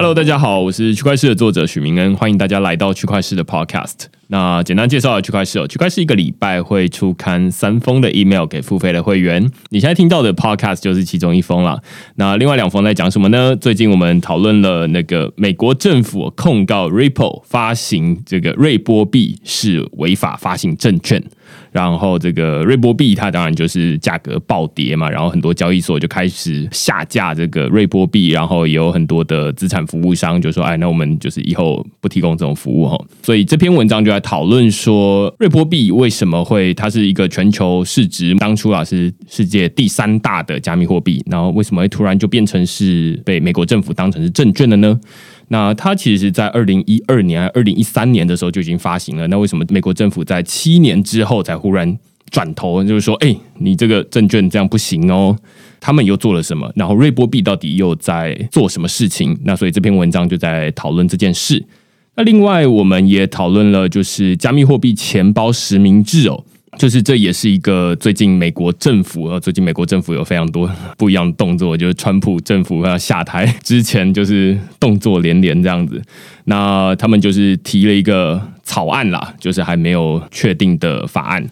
Hello，大家好，我是区块市的作者许明恩，欢迎大家来到区块市的 Podcast。那简单介绍区块市哦，区块市一个礼拜会出刊三封的 email 给付费的会员。你现在听到的 Podcast 就是其中一封了。那另外两封在讲什么呢？最近我们讨论了那个美国政府控告 Ripple 发行这个瑞波币是违法发行证券。然后这个瑞波币它当然就是价格暴跌嘛，然后很多交易所就开始下架这个瑞波币，然后也有很多的资产服务商就说：“哎，那我们就是以后不提供这种服务哈。”所以这篇文章就在讨论说，瑞波币为什么会它是一个全球市值当初啊是世界第三大的加密货币，然后为什么会突然就变成是被美国政府当成是证券的呢？那它其实是在二零一二年、二零一三年的时候就已经发行了。那为什么美国政府在七年之后才忽然转头，就是说，哎，你这个证券这样不行哦？他们又做了什么？然后瑞波币到底又在做什么事情？那所以这篇文章就在讨论这件事。那另外我们也讨论了，就是加密货币钱包实名制哦。就是这也是一个最近美国政府啊，最近美国政府有非常多不一样的动作，就是川普政府要下台之前，就是动作连连这样子。那他们就是提了一个草案啦，就是还没有确定的法案。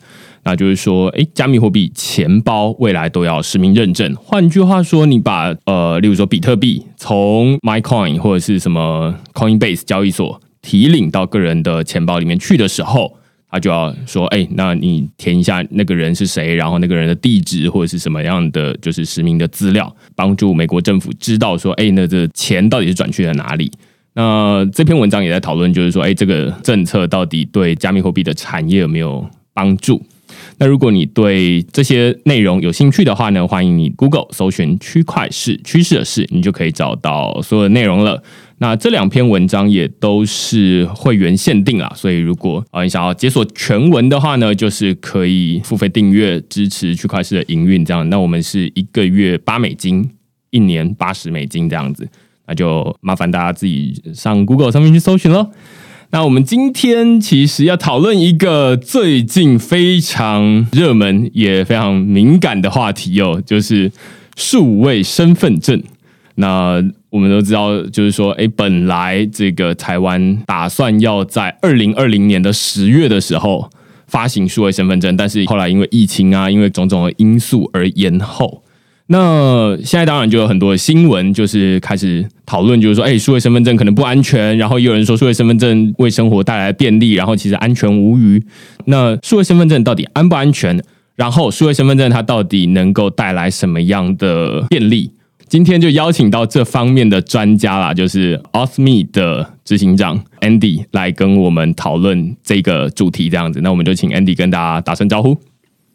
那就是说，哎，加密货币钱包未来都要实名认证。换句话说，你把呃，例如说比特币从 MyCoin 或者是什么 Coinbase 交易所提领到个人的钱包里面去的时候。他就要说，哎，那你填一下那个人是谁，然后那个人的地址或者是什么样的，就是实名的资料，帮助美国政府知道说，哎，那这钱到底是转去了哪里？那这篇文章也在讨论，就是说，哎，这个政策到底对加密货币的产业有没有帮助？那如果你对这些内容有兴趣的话呢，欢迎你 Google 搜寻区块市趋势的事，你就可以找到所有的内容了。那这两篇文章也都是会员限定啦，所以如果啊你想要解锁全文的话呢，就是可以付费订阅支持区块市的营运，这样。那我们是一个月八美金，一年八十美金这样子，那就麻烦大家自己上 Google 上面去搜寻喽。那我们今天其实要讨论一个最近非常热门也非常敏感的话题哦，就是数位身份证。那我们都知道，就是说，哎，本来这个台湾打算要在二零二零年的十月的时候发行数位身份证，但是后来因为疫情啊，因为种种的因素而延后。那现在当然就有很多新闻，就是开始讨论，就是说，哎，数位身份证可能不安全，然后也有人说数位身份证为生活带来便利，然后其实安全无虞。那数位身份证到底安不安全？然后数位身份证它到底能够带来什么样的便利？今天就邀请到这方面的专家啦，就是 Osme 的执行长 Andy 来跟我们讨论这个主题，这样子。那我们就请 Andy 跟大家打声招呼。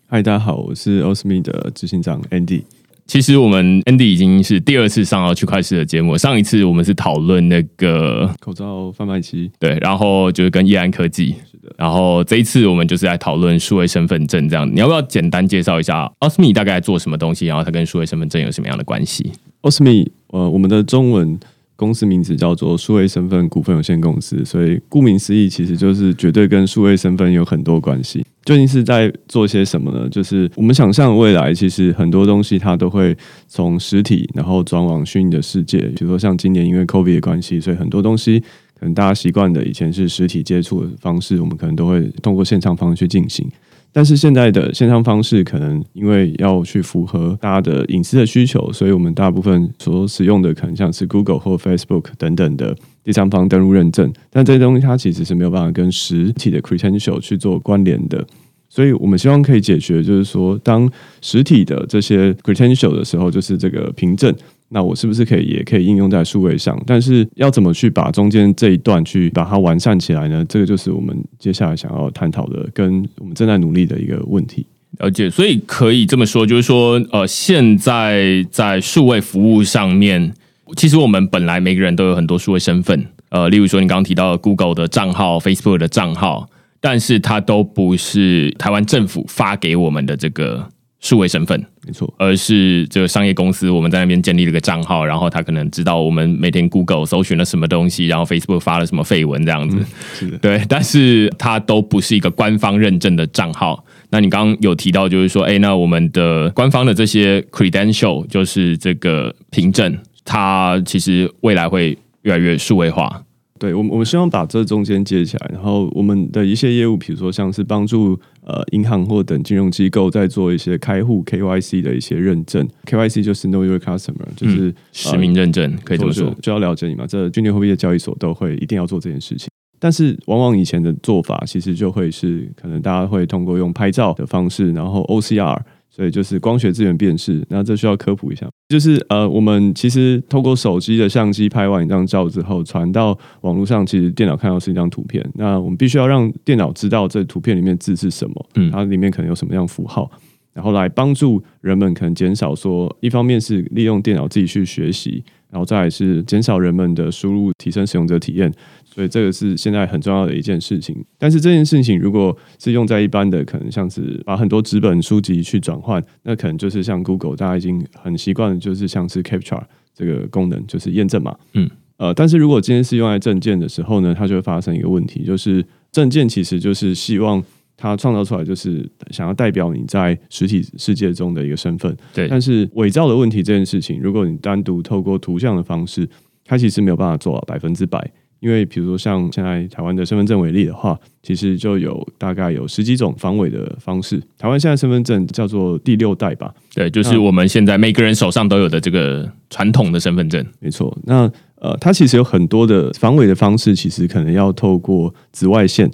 嗨，大家好，我是 Osme 的执行长 Andy。其实我们 Andy 已经是第二次上到区块链的节目，上一次我们是讨论那个口罩贩卖机，对，然后就是跟易安科技，是的，然后这一次我们就是来讨论数位身份证这样。你要不要简单介绍一下 Osme 大概做什么东西，然后它跟数位身份证有什么样的关系？Osme，呃，我们的中文。公司名字叫做数位身份股份有限公司，所以顾名思义，其实就是绝对跟数位身份有很多关系。究竟是在做些什么呢？就是我们想象未来，其实很多东西它都会从实体，然后转往虚拟的世界。比如说像今年因为 COVID 的关系，所以很多东西可能大家习惯的以前是实体接触的方式，我们可能都会通过线上方式去进行。但是现在的线上方式可能因为要去符合大家的隐私的需求，所以我们大部分所使用的可能像是 Google 或 Facebook 等等的第三方登录认证，但这些东西它其实是没有办法跟实体的 credential 去做关联的。所以我们希望可以解决，就是说，当实体的这些 credential 的时候，就是这个凭证，那我是不是可以也可以应用在数位上？但是要怎么去把中间这一段去把它完善起来呢？这个就是我们接下来想要探讨的，跟我们正在努力的一个问题。了解，所以可以这么说，就是说，呃，现在在数位服务上面，其实我们本来每个人都有很多数位身份，呃，例如说你刚刚提到的 Google 的账号、Facebook 的账号。但是它都不是台湾政府发给我们的这个数位身份，没错，而是这个商业公司我们在那边建立了个账号，然后他可能知道我们每天 Google 搜寻了什么东西，然后 Facebook 发了什么绯闻这样子，是的，对，但是它都不是一个官方认证的账号。那你刚刚有提到，就是说，哎，那我们的官方的这些 credential 就是这个凭证，它其实未来会。越来越数位化。对，我们我们希望把这中间接起来，然后我们的一些业务，比如说像是帮助呃银行或等金融机构在做一些开户 KYC 的一些认证，KYC 就是 Know Your Customer，就是实名认证，可以这么说，就要了解你嘛。这军联货币的交易所都会一定要做这件事情，但是往往以前的做法其实就会是可能大家会通过用拍照的方式，然后 OCR。所以就是光学资源辨识，那这需要科普一下，就是呃，我们其实透过手机的相机拍完一张照之后，传到网络上，其实电脑看到是一张图片，那我们必须要让电脑知道这图片里面字是什么，嗯，它里面可能有什么样符号，然后来帮助人们可能减少说，一方面是利用电脑自己去学习。然后再来是减少人们的输入，提升使用者体验，所以这个是现在很重要的一件事情。但是这件事情如果是用在一般的，可能像是把很多纸本书籍去转换，那可能就是像 Google，大家已经很习惯，就是像是 Capture 这个功能，就是验证码。嗯，呃，但是如果今天是用在证件的时候呢，它就会发生一个问题，就是证件其实就是希望。它创造出来就是想要代表你在实体世界中的一个身份，对。但是伪造的问题这件事情，如果你单独透过图像的方式，它其实没有办法做到百分之百。因为比如说像现在台湾的身份证为例的话，其实就有大概有十几种防伪的方式。台湾现在身份证叫做第六代吧？对，就是我们现在每个人手上都有的这个传统的身份证。没错。那呃，它其实有很多的防伪的方式，其实可能要透过紫外线。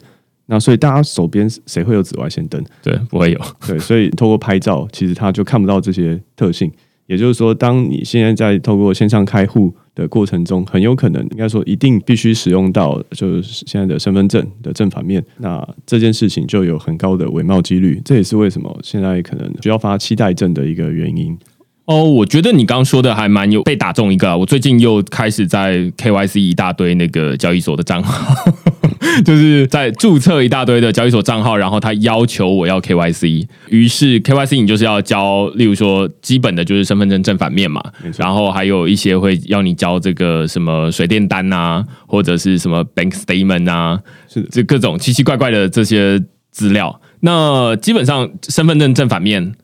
那所以大家手边谁会有紫外线灯？对，不会有。对，所以透过拍照，其实它就看不到这些特性。也就是说，当你现在在透过线上开户的过程中，很有可能应该说一定必须使用到就是现在的身份证的正反面。那这件事情就有很高的伪冒几率。这也是为什么现在可能需要发期待证的一个原因。哦，我觉得你刚刚说的还蛮有被打中一个。啊我最近又开始在 KYC 一大堆那个交易所的账号，就是在注册一大堆的交易所账号，然后他要求我要 KYC，于是 KYC 你就是要交，例如说基本的就是身份证正反面嘛，然后还有一些会要你交这个什么水电单啊，或者是什么 bank statement 啊，是这各种奇奇怪怪的这些资料。那基本上身份证正反面。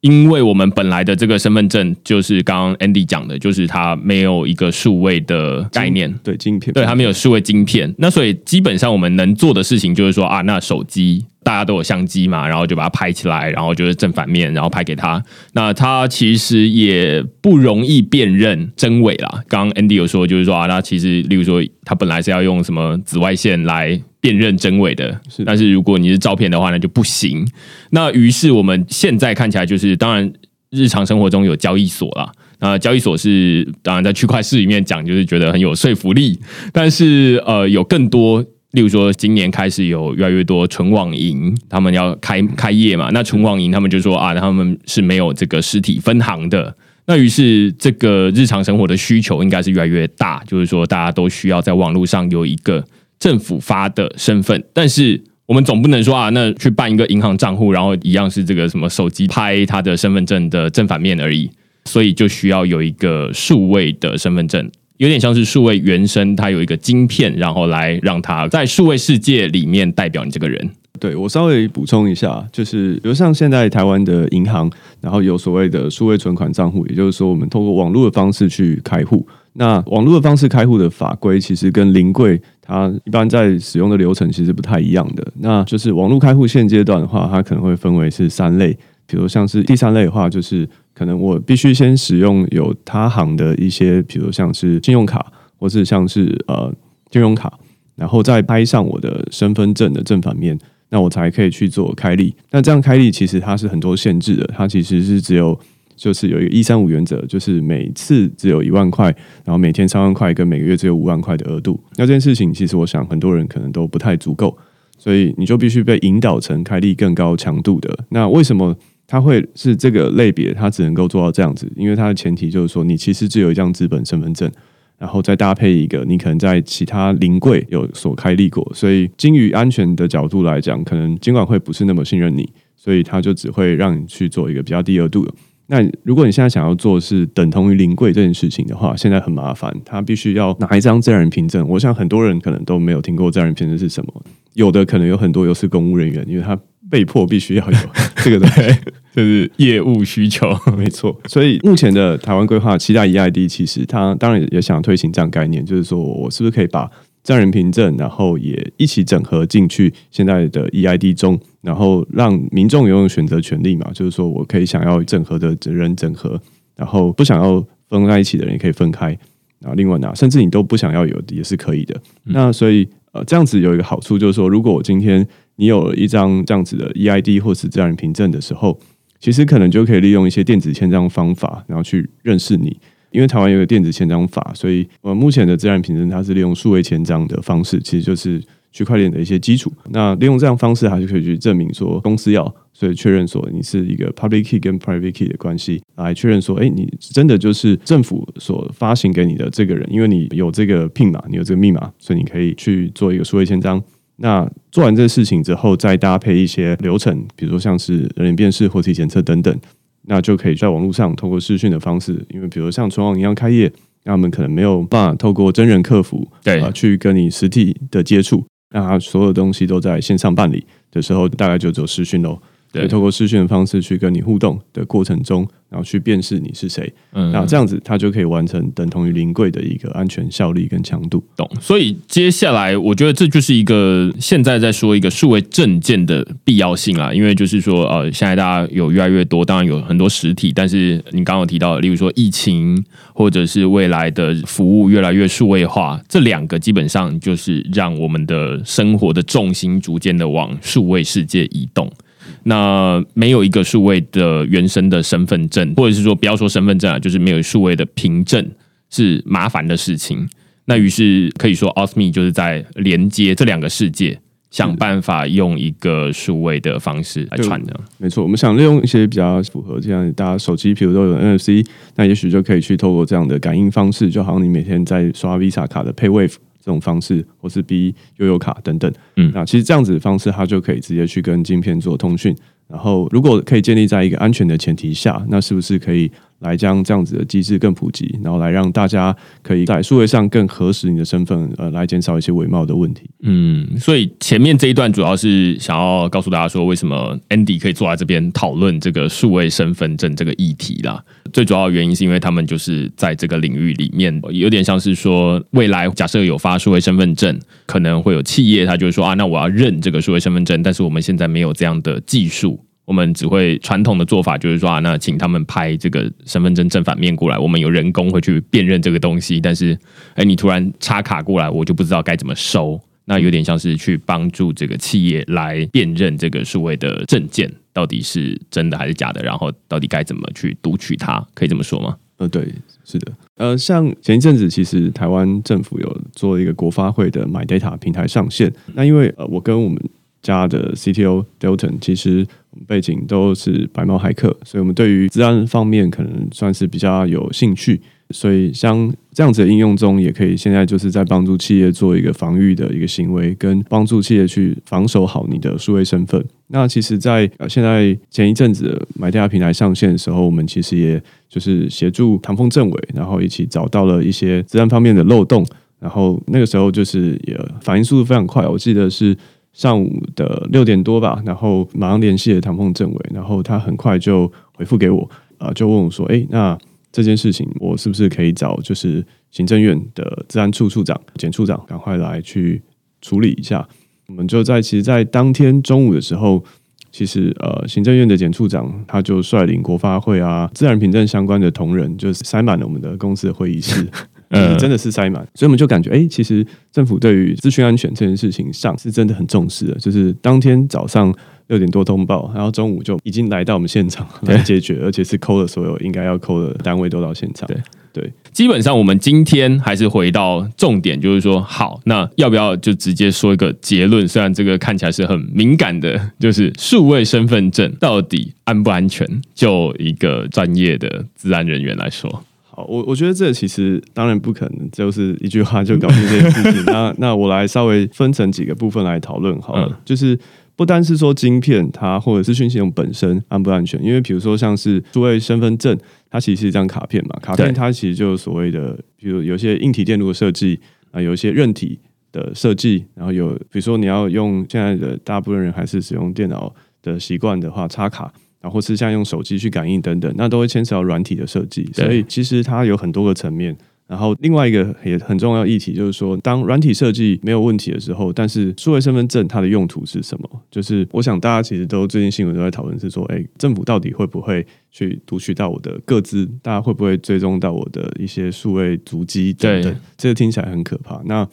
因为我们本来的这个身份证就是刚刚 Andy 讲的，就是它没有一个数位的概念，对晶片，对它没有数位晶片，那所以基本上我们能做的事情就是说啊，那手机大家都有相机嘛，然后就把它拍起来，然后就是正反面，然后拍给他，那他其实也不容易辨认真伪啦。刚刚 Andy 有说，就是说啊，那其实例如说，他本来是要用什么紫外线来。辨认真伪的，但是如果你是照片的话，那就不行。那于是我们现在看起来就是，当然日常生活中有交易所啦。那交易所是当然在区块市里面讲，就是觉得很有说服力。但是呃，有更多，例如说今年开始有越来越多纯网银，他们要开开业嘛。那纯网银他们就说啊，他们是没有这个实体分行的。那于是这个日常生活的需求应该是越来越大，就是说大家都需要在网络上有一个。政府发的身份，但是我们总不能说啊，那去办一个银行账户，然后一样是这个什么手机拍他的身份证的正反面而已，所以就需要有一个数位的身份证，有点像是数位原生，它有一个晶片，然后来让它在数位世界里面代表你这个人。对我稍微补充一下，就是比如像现在台湾的银行，然后有所谓的数位存款账户，也就是说我们透过网络的方式去开户。那网络的方式开户的法规，其实跟临柜它一般在使用的流程其实不太一样的。那就是网络开户现阶段的话，它可能会分为是三类，比如像是第三类的话，就是可能我必须先使用有他行的一些，比如像是信用卡，或是像是呃金融卡，然后再拍上我的身份证的正反面，那我才可以去做开立。那这样开立其实它是很多限制的，它其实是只有。就是有一个一三五原则，就是每次只有一万块，然后每天三万块，跟每个月只有五万块的额度。那这件事情，其实我想很多人可能都不太足够，所以你就必须被引导成开立更高强度的。那为什么它会是这个类别？它只能够做到这样子，因为它的前提就是说，你其实只有一张资本身份证，然后再搭配一个你可能在其他临柜有所开立过。所以，基于安全的角度来讲，可能监管会不是那么信任你，所以他就只会让你去做一个比较低额度的。那如果你现在想要做是等同于临柜这件事情的话，现在很麻烦，他必须要拿一张自然人凭证。我想很多人可能都没有听过自然人凭证是什么，有的可能有很多又是公务人员，因为他被迫必须要有这个东西。这是业务需求。没错，所以目前的台湾规划期待 EID，其实它当然也想推行这样概念，就是说我是不是可以把自然人凭证，然后也一起整合进去现在的 EID 中，然后让民众拥有选择权利嘛？就是说我可以想要整合的人整合，然后不想要分在一起的人也可以分开，然后另外呢，甚至你都不想要有也是可以的。那所以呃，这样子有一个好处就是说，如果我今天你有了一张这样子的 EID 或是自然人凭证的时候，其实可能就可以利用一些电子签章方法，然后去认识你。因为台湾有个电子签章法，所以呃，目前的自然凭证它是利用数位签章的方式，其实就是区块链的一些基础。那利用这样方式，它就可以去证明说公司要，所以确认说你是一个 public key 跟 private key 的关系，来确认说，哎，你真的就是政府所发行给你的这个人，因为你有这个 PIN 码，你有这个密码，所以你可以去做一个数位签章。那做完这个事情之后，再搭配一些流程，比如说像是人脸辨识、活体检测等等。那就可以在网络上通过视讯的方式，因为比如像存网银行开业，那我们可能没有办法透过真人客服去跟你实体的接触，那他所有东西都在线上办理的时候，大概就只有视讯喽。对，透过视讯的方式去跟你互动的过程中，然后去辨识你是谁，嗯那这样子它就可以完成等同于临柜的一个安全效率跟强度。懂。所以接下来，我觉得这就是一个现在在说一个数位证件的必要性啦。因为就是说，呃，现在大家有越来越多，当然有很多实体，但是你刚刚有提到，例如说疫情，或者是未来的服务越来越数位化，这两个基本上就是让我们的生活的重心逐渐的往数位世界移动。那没有一个数位的原生的身份证，或者是说不要说身份证啊，就是没有数位的凭证是麻烦的事情。那于是可以说，Osmi 就是在连接这两个世界，想办法用一个数位的方式来传的。没错，我们想利用一些比较符合这样大家手机，比如都有 NFC，那也许就可以去透过这样的感应方式，就好像你每天在刷 Visa 卡的 PayWave 这种方式，或是 B 悠游卡等等，嗯那其实这样子的方式，它就可以直接去跟晶片做通讯。然后，如果可以建立在一个安全的前提下，那是不是可以来将这样子的机制更普及，然后来让大家可以在数位上更核实你的身份，呃，来减少一些伪冒的问题？嗯，所以前面这一段主要是想要告诉大家说，为什么 Andy 可以坐在这边讨论这个数位身份证这个议题啦。最主要的原因是因为他们就是在这个领域里面，有点像是说，未来假设有发数位身份证，可能会有企业他就会说啊，那我要认这个数位身份证，但是我们现在没有这样的技术。我们只会传统的做法，就是说啊，那请他们拍这个身份证正反面过来，我们有人工会去辨认这个东西。但是，哎，你突然插卡过来，我就不知道该怎么收。那有点像是去帮助这个企业来辨认这个数位的证件到底是真的还是假的，然后到底该怎么去读取它，可以这么说吗？呃，对，是的，呃，像前一阵子，其实台湾政府有做一个国发会的 My Data 平台上线。那因为呃，我跟我们家的 CTO Delton 其实背景都是白猫骇客，所以我们对于治安方面可能算是比较有兴趣。所以像这样子的应用中，也可以现在就是在帮助企业做一个防御的一个行为，跟帮助企业去防守好你的数位身份。那其实在，呃现在前一阵子买家平台上线的时候，我们其实也就是协助唐凤政委，然后一起找到了一些治安方面的漏洞。然后那个时候就是也反应速度非常快，我记得是上午的六点多吧，然后马上联系了唐凤政委，然后他很快就回复给我，呃，就问我说：“哎，那这件事情我是不是可以找就是行政院的治安处处长、检处长赶快来去处理一下？”我们就在其实，在当天中午的时候，其实呃，行政院的检处长他就率领国发会啊、自然凭证相关的同仁，就是塞满了我们的公司的会议室。嗯真的是塞满，所以我们就感觉，哎、其实政府对于资讯安全这件事情上是真的很重视的。就是当天早上六点多通报，然后中午就已经来到我们现场来解决，而且是扣了所有应该要扣的单位都到现场。对对，基本上我们今天还是回到重点，就是说，好，那要不要就直接说一个结论？虽然这个看起来是很敏感的，就是数位身份证到底安不安全？就一个专业的治安人员来说，好，我我觉得这其实当然不可能，就是一句话就搞定这件事情。那那我来稍微分成几个部分来讨论好了，嗯就是。不单是说晶片它或者是讯息系统本身安不安全，因为比如说像是诸位身份证，它其实是一张卡片嘛，卡片它其实就是所谓的，比如有些硬体电路的设计啊，有一些韧体的设计，然后有比如说你要用现在的大部分人还是使用电脑的习惯的话，插卡，然后是像用手机去感应等等，那都会牵扯到软体的设计。所以其实它有很多个层面。然后另外一个也很重要议题就是说，当软体设计没有问题的时候，但是数位身份证它的用途是什么？就是我想大家其实都最近新闻都在讨论是说，哎，政府到底会不会去读取到我的个资？大家会不会追踪到我的一些数位足迹等等？这个听起来很可怕。那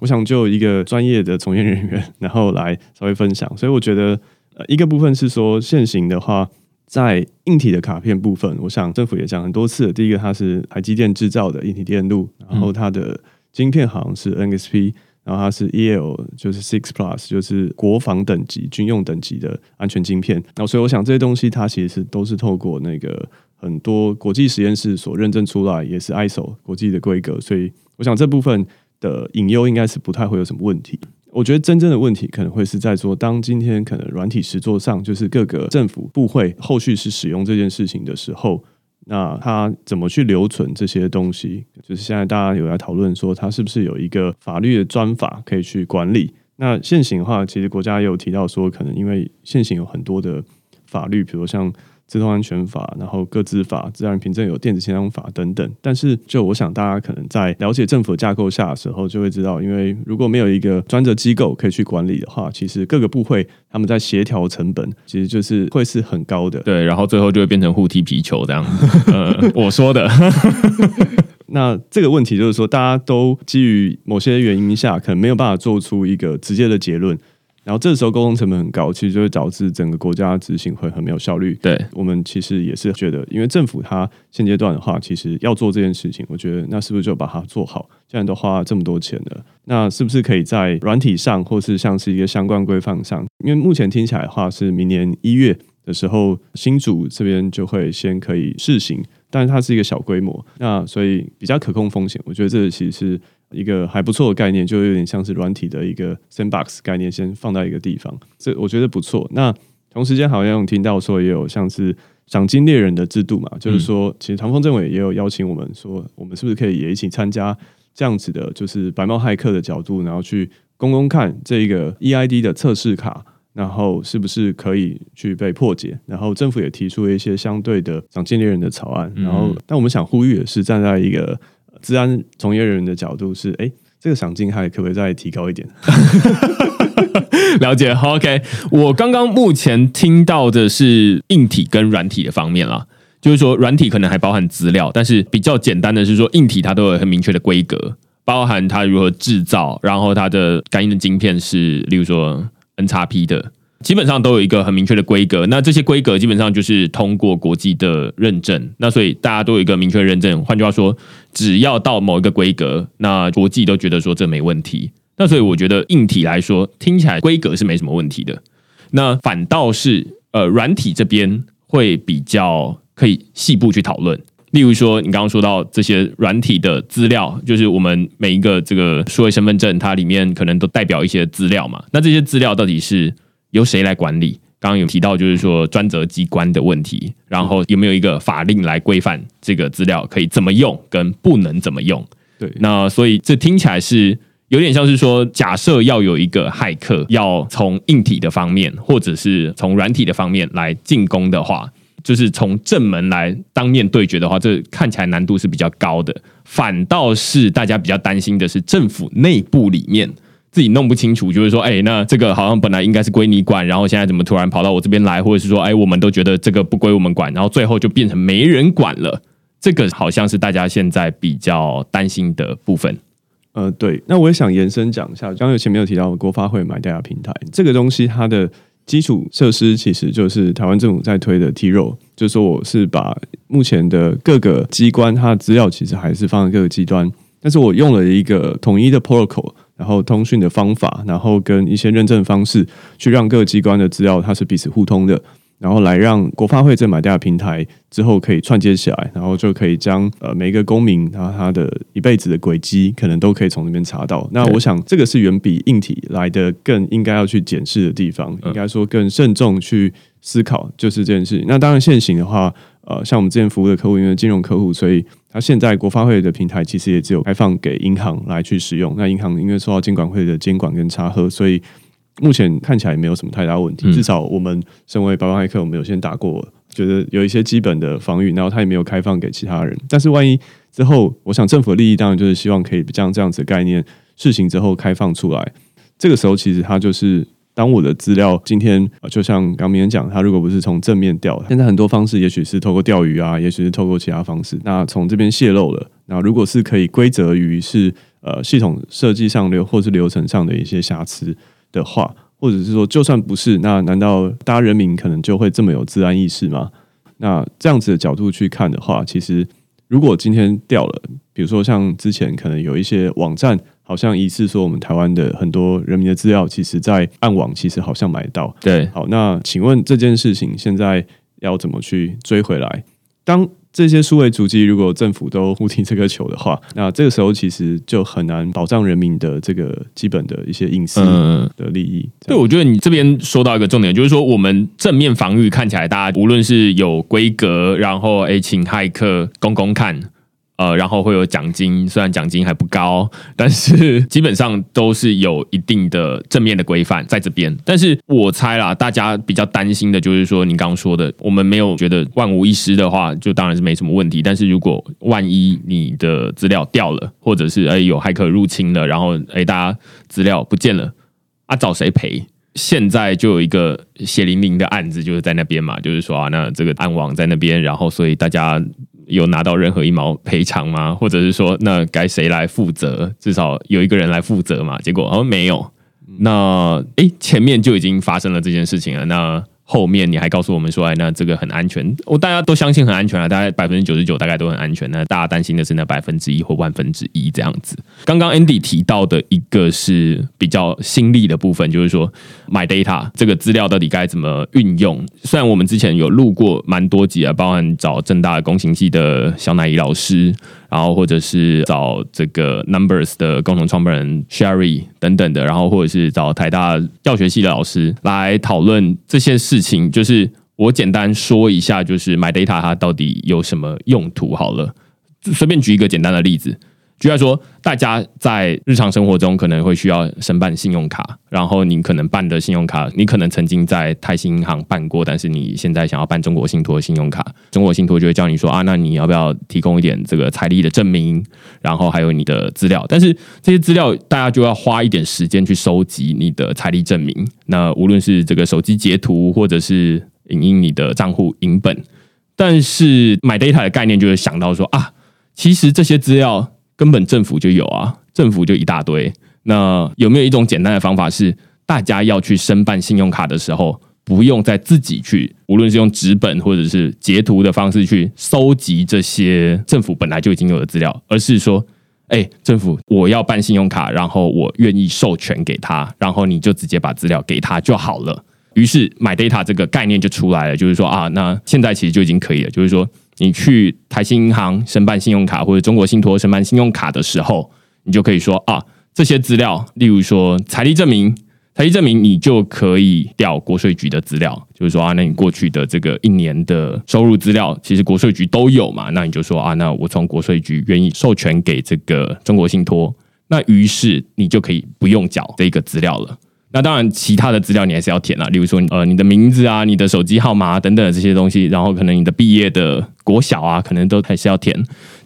我想就一个专业的从业人员，然后来稍微分享。所以我觉得，呃，一个部分是说现行的话。在硬体的卡片部分，我想政府也讲很多次。第一个，它是台积电制造的硬体电路，然后它的晶片好像是 NXP，然后它是 EL，就是 Six Plus，就是国防等级、军用等级的安全晶片。那，所以我想这些东西它其实是都是透过那个很多国际实验室所认证出来，也是 ISO 国际的规格。所以，我想这部分的隐忧应该是不太会有什么问题。我觉得真正的问题可能会是在说，当今天可能软体实作上，就是各个政府部会后续是使用这件事情的时候，那它怎么去留存这些东西？就是现在大家有在讨论说，它是不是有一个法律的专法可以去管理？那现行的话，其实国家也有提到说，可能因为现行有很多的法律，比如像。自动安全法，然后各自法、自然凭证有电子签章法等等。但是，就我想，大家可能在了解政府架构下的时候，就会知道，因为如果没有一个专责机构可以去管理的话，其实各个部会他们在协调成本，其实就是会是很高的。对，然后最后就会变成互踢皮球这样。我说的。那这个问题就是说，大家都基于某些原因下，可能没有办法做出一个直接的结论。然后这时候沟通成本很高，其实就会导致整个国家执行会很没有效率。对我们其实也是觉得，因为政府它现阶段的话，其实要做这件事情，我觉得那是不是就把它做好？既然都花这么多钱了，那是不是可以在软体上，或是像是一个相关规范上？因为目前听起来的话，是明年一月的时候，新主这边就会先可以试行，但是它是一个小规模，那所以比较可控风险。我觉得这其实是。一个还不错的概念，就有点像是软体的一个 sandbox 概念，先放在一个地方，这我觉得不错。那同时间好像有听到说，也有像是赏金猎人的制度嘛，就是说，其实唐风政委也有邀请我们说，我们是不是可以也一起参加这样子的，就是白帽骇客的角度，然后去公公看这个 EID 的测试卡，然后是不是可以去被破解？然后政府也提出了一些相对的赏金猎人的草案，然后但我们想呼吁的是，站在一个。治安从业人员的角度是，哎，这个赏金还可不可以再提高一点？了解，OK。我刚刚目前听到的是硬体跟软体的方面啦，就是说软体可能还包含资料，但是比较简单的是说硬体它都有很明确的规格，包含它如何制造，然后它的感应的晶片是，例如说 N 叉 P 的。基本上都有一个很明确的规格，那这些规格基本上就是通过国际的认证，那所以大家都有一个明确的认证。换句话说，只要到某一个规格，那国际都觉得说这没问题。那所以我觉得硬体来说，听起来规格是没什么问题的。那反倒是呃软体这边会比较可以细部去讨论。例如说，你刚刚说到这些软体的资料，就是我们每一个这个数位身份证，它里面可能都代表一些资料嘛。那这些资料到底是？由谁来管理？刚刚有提到，就是说专责机关的问题，然后有没有一个法令来规范这个资料可以怎么用，跟不能怎么用？对，那所以这听起来是有点像是说，假设要有一个骇客要从硬体的方面，或者是从软体的方面来进攻的话，就是从正门来当面对决的话，这看起来难度是比较高的。反倒是大家比较担心的是政府内部里面。自己弄不清楚，就是说，哎，那这个好像本来应该是归你管，然后现在怎么突然跑到我这边来，或者是说，哎，我们都觉得这个不归我们管，然后最后就变成没人管了。这个好像是大家现在比较担心的部分。呃，对，那我也想延伸讲一下，刚刚有前面有提到国发会买大家平台这个东西，它的基础设施其实就是台湾政府在推的 T 肉，就是说我是把目前的各个机关它的资料其实还是放在各个机端，但是我用了一个统一的 protocol。然后通讯的方法，然后跟一些认证方式，去让各个机关的资料它是彼此互通的，然后来让国发会这买家平台之后可以串接起来，然后就可以将呃每一个公民然后他的一辈子的轨迹，可能都可以从那边查到。那我想这个是远比硬体来的更应该要去检视的地方，应该说更慎重去思考，就是这件事情。那当然现行的话。呃，像我们之前服务的客户，因为金融客户，所以他现在国发会的平台其实也只有开放给银行来去使用。那银行因为受到监管会的监管跟查核，所以目前看起来没有什么太大问题。至少我们身为百万骇客，我们有先打过，觉得有一些基本的防御，然后它也没有开放给其他人。但是万一之后，我想政府的利益当然就是希望可以将这样子的概念试行之后开放出来。这个时候，其实它就是。当我的资料今天，就像刚明讲，他如果不是从正面调，现在很多方式，也许是透过钓鱼啊，也许是透过其他方式。那从这边泄露了，那如果是可以归责于是呃系统设计上流或是流程上的一些瑕疵的话，或者是说就算不是，那难道大家人民可能就会这么有治安意识吗？那这样子的角度去看的话，其实如果今天掉了，比如说像之前可能有一些网站。好像疑似说，我们台湾的很多人民的资料，其实，在暗网其实好像买到。对，好，那请问这件事情现在要怎么去追回来？当这些数位足迹如果政府都不踢这个球的话，那这个时候其实就很难保障人民的这个基本的一些隐私的利益。对，我觉得你这边说到一个重点，就是说我们正面防御看起来，大家无论是有规格，然后诶，请骇客公公看。呃，然后会有奖金，虽然奖金还不高，但是 基本上都是有一定的正面的规范在这边。但是我猜啦，大家比较担心的就是说，你刚刚说的，我们没有觉得万无一失的话，就当然是没什么问题。但是如果万一你的资料掉了，或者是哎有骇客入侵了，然后哎大家资料不见了，啊找谁赔？现在就有一个血淋淋的案子，就是在那边嘛，就是说啊，那这个暗网在那边，然后所以大家。有拿到任何一毛赔偿吗？或者是说，那该谁来负责？至少有一个人来负责嘛？结果哦，没有。那诶，前面就已经发生了这件事情了。那。后面你还告诉我们说，哎，那这个很安全，我大家都相信很安全啊，大概百分之九十九大概都很安全。那大家担心的是那百分之一或万分之一这样子。刚刚 Andy 提到的一个是比较心力的部分，就是说 My Data 这个资料到底该怎么运用？虽然我们之前有录过蛮多集啊，包含找正大工行系的小乃怡老师。然后或者是找这个 Numbers 的共同创办人 Sherry 等等的，然后或者是找台大教学系的老师来讨论这些事情。就是我简单说一下，就是 My Data 它到底有什么用途？好了，随便举一个简单的例子。就来说，大家在日常生活中可能会需要申办信用卡，然后你可能办的信用卡，你可能曾经在泰兴银行办过，但是你现在想要办中国信托信用卡，中国信托就会叫你说啊，那你要不要提供一点这个财力的证明，然后还有你的资料，但是这些资料大家就要花一点时间去收集你的财力证明，那无论是这个手机截图，或者是影印你的账户影本，但是买 data 的概念就是想到说啊，其实这些资料。根本政府就有啊，政府就一大堆。那有没有一种简单的方法，是大家要去申办信用卡的时候，不用再自己去，无论是用纸本或者是截图的方式去收集这些政府本来就已经有的资料，而是说，哎，政府我要办信用卡，然后我愿意授权给他，然后你就直接把资料给他就好了。于是买 data 这个概念就出来了，就是说啊，那现在其实就已经可以了，就是说。你去台新银行申办信用卡，或者中国信托申办信用卡的时候，你就可以说啊，这些资料，例如说财力证明，财力证明你就可以调国税局的资料，就是说啊，那你过去的这个一年的收入资料，其实国税局都有嘛，那你就说啊，那我从国税局愿意授权给这个中国信托，那于是你就可以不用缴这个资料了。那当然，其他的资料你还是要填啦，例如说，呃，你的名字啊，你的手机号码等等这些东西，然后可能你的毕业的国小啊，可能都还是要填。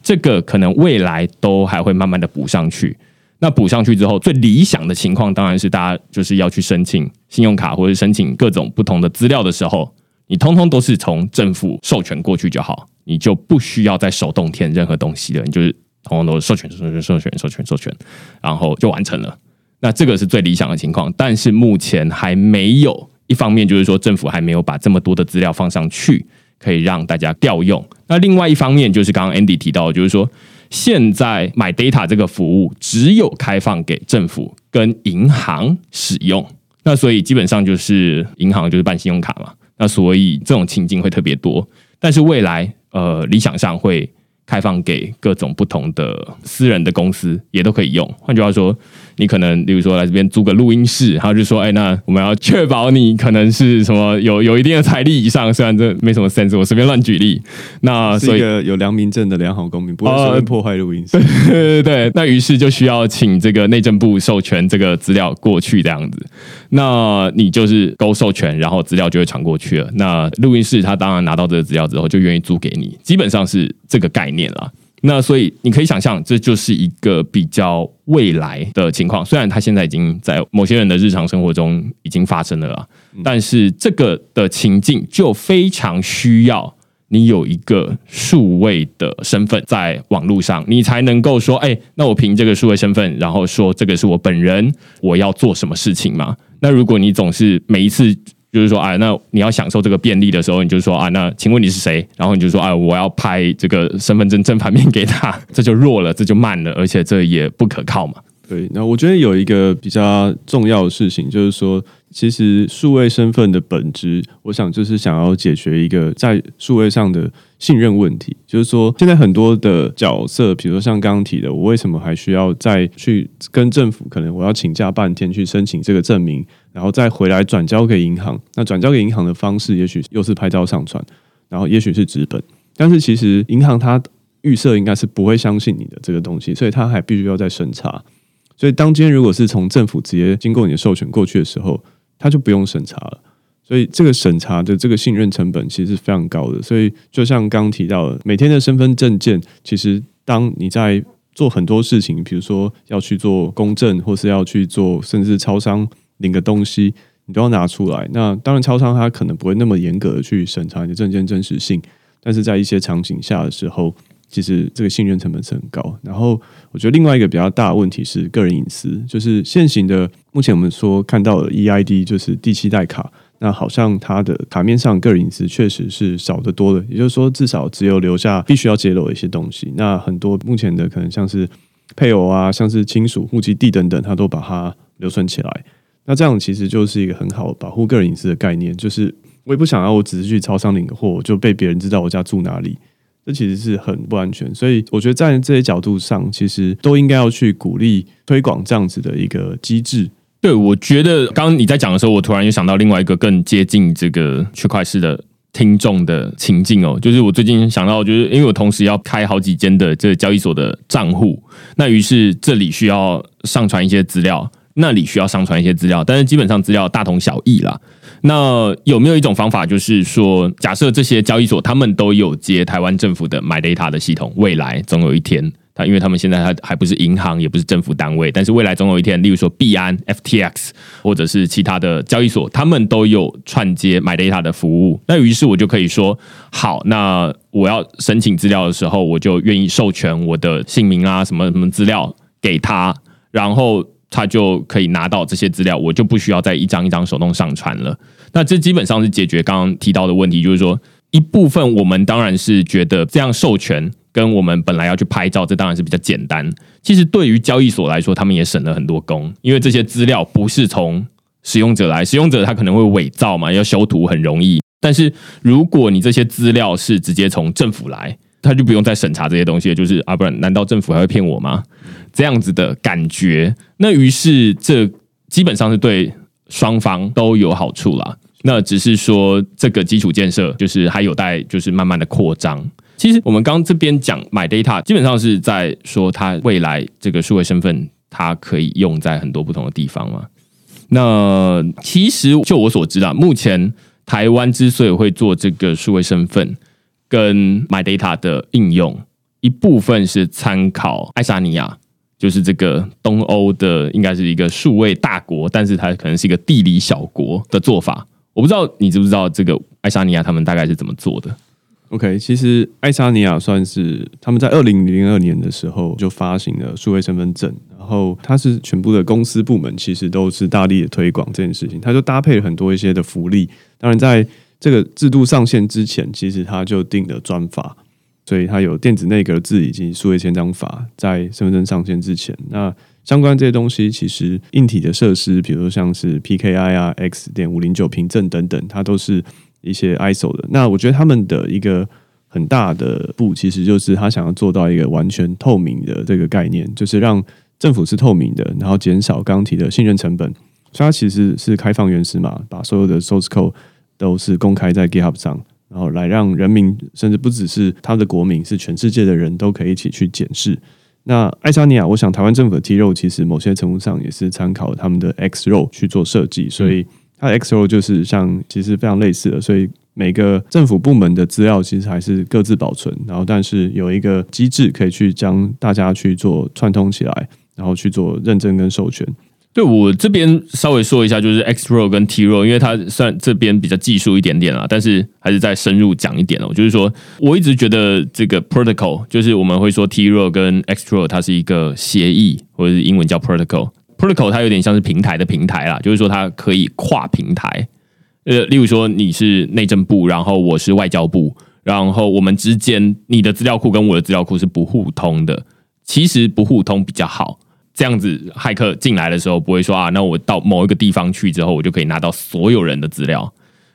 这个可能未来都还会慢慢的补上去。那补上去之后，最理想的情况当然是大家就是要去申请信用卡或者申请各种不同的资料的时候，你通通都是从政府授权过去就好，你就不需要再手动填任何东西了，你就是通通都授权、授权、授权、授权、授权，然后就完成了。那这个是最理想的情况，但是目前还没有。一方面就是说，政府还没有把这么多的资料放上去，可以让大家调用。那另外一方面就是刚刚 Andy 提到，就是说现在买 data 这个服务只有开放给政府跟银行使用。那所以基本上就是银行就是办信用卡嘛。那所以这种情境会特别多。但是未来呃理想上会开放给各种不同的私人的公司也都可以用。换句话说。你可能，例如说来这边租个录音室，然后就说，哎，那我们要确保你可能是什么有有一定的财力以上，虽然这没什么 sense，我随便乱举例。那 所以一个有良民证的良好公民，不会随便破坏录音室。对对对，那于是就需要请这个内政部授权这个资料过去这样子。那你就是勾授权，然后资料就会传过去了。那录音室他当然拿到这个资料之后，就愿意租给你，基本上是这个概念了。那所以你可以想象，这就是一个比较未来的情况。虽然它现在已经在某些人的日常生活中已经发生了啦，但是这个的情境就非常需要你有一个数位的身份在网络上，你才能够说，哎，那我凭这个数位身份，然后说这个是我本人，我要做什么事情嘛？那如果你总是每一次。就是说啊，那你要享受这个便利的时候，你就说啊，那请问你是谁？然后你就说啊，我要拍这个身份证正反面给他，这就弱了，这就慢了，而且这也不可靠嘛。对，那我觉得有一个比较重要的事情，就是说，其实数位身份的本质，我想就是想要解决一个在数位上的信任问题。就是说，现在很多的角色，比如说像刚刚提的，我为什么还需要再去跟政府，可能我要请假半天去申请这个证明？然后再回来转交给银行，那转交给银行的方式，也许又是拍照上传，然后也许是纸本，但是其实银行它预设应该是不会相信你的这个东西，所以它还必须要再审查。所以当今天如果是从政府直接经过你的授权过去的时候，它就不用审查了。所以这个审查的这个信任成本其实是非常高的。所以就像刚刚提到的，每天的身份证件，其实当你在做很多事情，比如说要去做公证，或是要去做甚至超商。领个东西，你都要拿出来。那当然，超商它可能不会那么严格的去审查你的证件真实性，但是在一些场景下的时候，其实这个信任成本是很高。然后，我觉得另外一个比较大的问题是个人隐私，就是现行的目前我们说看到的 EID 就是第七代卡，那好像它的卡面上个人隐私确实是少得多的。也就是说，至少只有留下必须要揭露的一些东西。那很多目前的可能像是配偶啊，像是亲属、户籍地等等，它都把它留存起来。那这样其实就是一个很好保护个人隐私的概念，就是我也不想要我只是去超商领个货，就被别人知道我家住哪里，这其实是很不安全。所以我觉得在这些角度上，其实都应该要去鼓励推广这样子的一个机制。对，我觉得刚刚你在讲的时候，我突然又想到另外一个更接近这个区块式的听众的情境哦，就是我最近想到，就是因为我同时要开好几间的这个交易所的账户，那于是这里需要上传一些资料。那里需要上传一些资料，但是基本上资料大同小异啦。那有没有一种方法，就是说，假设这些交易所他们都有接台湾政府的 My Data 的系统，未来总有一天，他因为他们现在还还不是银行，也不是政府单位，但是未来总有一天，例如说币安、FTX 或者是其他的交易所，他们都有串接 My Data 的服务。那于是我就可以说，好，那我要申请资料的时候，我就愿意授权我的姓名啊，什么什么资料给他，然后。他就可以拿到这些资料，我就不需要再一张一张手动上传了。那这基本上是解决刚刚提到的问题，就是说一部分我们当然是觉得这样授权跟我们本来要去拍照，这当然是比较简单。其实对于交易所来说，他们也省了很多工，因为这些资料不是从使用者来，使用者他可能会伪造嘛，要修图很容易。但是如果你这些资料是直接从政府来，他就不用再审查这些东西。就是啊，不然难道政府还会骗我吗？这样子的感觉，那于是这基本上是对双方都有好处啦。那只是说这个基础建设就是还有待就是慢慢的扩张。其实我们刚这边讲买 data，基本上是在说它未来这个数位身份它可以用在很多不同的地方嘛。那其实就我所知啊，目前台湾之所以会做这个数位身份跟买 data 的应用，一部分是参考爱沙尼亚。就是这个东欧的，应该是一个数位大国，但是它可能是一个地理小国的做法。我不知道你知不知道这个爱沙尼亚他们大概是怎么做的？OK，其实爱沙尼亚算是他们在二零零二年的时候就发行了数位身份证，然后它是全部的公司部门其实都是大力的推广这件事情，它就搭配了很多一些的福利。当然，在这个制度上线之前，其实它就定了专法。所以它有电子内阁制以及数位签章法，在身份证上线之前，那相关这些东西，其实硬体的设施，比如说像是 PKI 啊、X 点五零九凭证等等，它都是一些 ISO 的。那我觉得他们的一个很大的步，其实就是他想要做到一个完全透明的这个概念，就是让政府是透明的，然后减少刚刚提的信任成本，所以它其实是开放原始码，把所有的 source code 都是公开在 GitHub 上，然后来让人民，甚至不只是他的国民，是全世界的人都可以一起去检视。那爱沙尼亚，我想台湾政府的 T 肉其实某些程度上也是参考他们的 X 肉去做设计，所以它的 X 肉就是像其实非常类似的，所以每个政府部门的资料其实还是各自保存，然后但是有一个机制可以去将大家去做串通起来，然后去做认证跟授权。对我这边稍微说一下，就是 X Pro 跟 T Pro，因为它算这边比较技术一点点啦，但是还是再深入讲一点哦。就是说，我一直觉得这个 protocol，就是我们会说 TRO 跟 X Pro，它是一个协议，或者是英文叫 protocol。protocol 它有点像是平台的平台啦，就是说它可以跨平台。呃，例如说你是内政部，然后我是外交部，然后我们之间你的资料库跟我的资料库是不互通的。其实不互通比较好。这样子，骇客进来的时候不会说啊，那我到某一个地方去之后，我就可以拿到所有人的资料。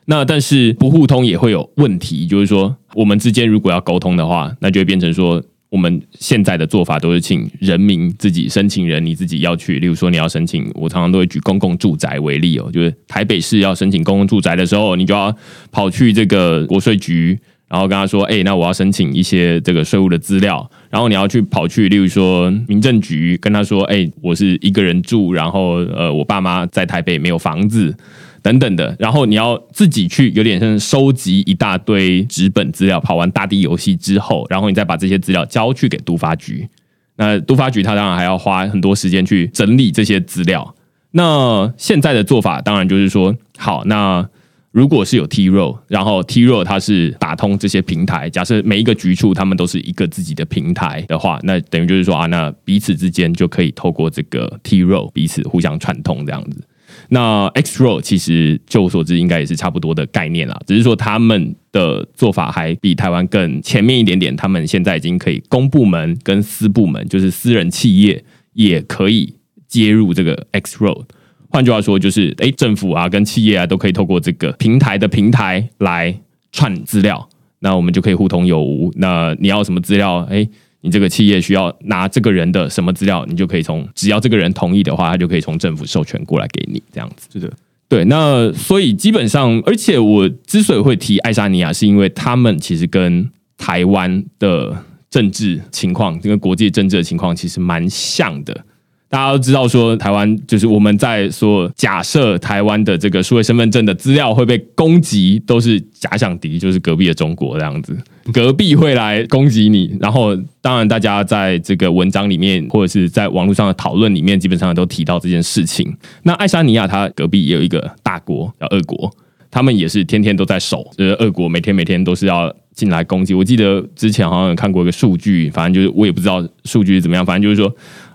那但是不互通也会有问题，就是说我们之间如果要沟通的话，那就会变成说，我们现在的做法都是请人民自己申请人，你自己要去。例如说你要申请，我常常都会举公共住宅为例哦，就是台北市要申请公共住宅的时候，你就要跑去这个国税局。然后跟他说：“哎，那我要申请一些这个税务的资料。然后你要去跑去，例如说民政局，跟他说：‘哎，我是一个人住，然后呃，我爸妈在台北没有房子，等等的。’然后你要自己去，有点像收集一大堆纸本资料。跑完大地游戏之后，然后你再把这些资料交去给督发局。那督发局他当然还要花很多时间去整理这些资料。那现在的做法当然就是说，好，那。”如果是有 T row，然后 T row 它是打通这些平台，假设每一个局处他们都是一个自己的平台的话，那等于就是说啊，那彼此之间就可以透过这个 T row 彼此互相串通这样子。那 X row 其实就我所知应该也是差不多的概念啦，只是说他们的做法还比台湾更前面一点点。他们现在已经可以公部门跟私部门，就是私人企业也可以接入这个 X row。换句话说，就是哎，政府啊，跟企业啊，都可以透过这个平台的平台来串资料，那我们就可以互通有无。那你要什么资料？哎，你这个企业需要拿这个人的什么资料，你就可以从只要这个人同意的话，他就可以从政府授权过来给你，这样子。是的，对。那所以基本上，而且我之所以会提爱沙尼亚，是因为他们其实跟台湾的政治情况，这个国际政治的情况，其实蛮像的。大家都知道，说台湾就是我们在说，假设台湾的这个数位身份证的资料会被攻击，都是假想敌，就是隔壁的中国这样子，隔壁会来攻击你。然后，当然，大家在这个文章里面或者是在网络上的讨论里面，基本上都提到这件事情。那爱沙尼亚，它隔壁也有一个大国叫俄国，他们也是天天都在守，就是俄国每天每天都是要进来攻击。我记得之前好像有看过一个数据，反正就是我也不知道数据是怎么样，反正就是说。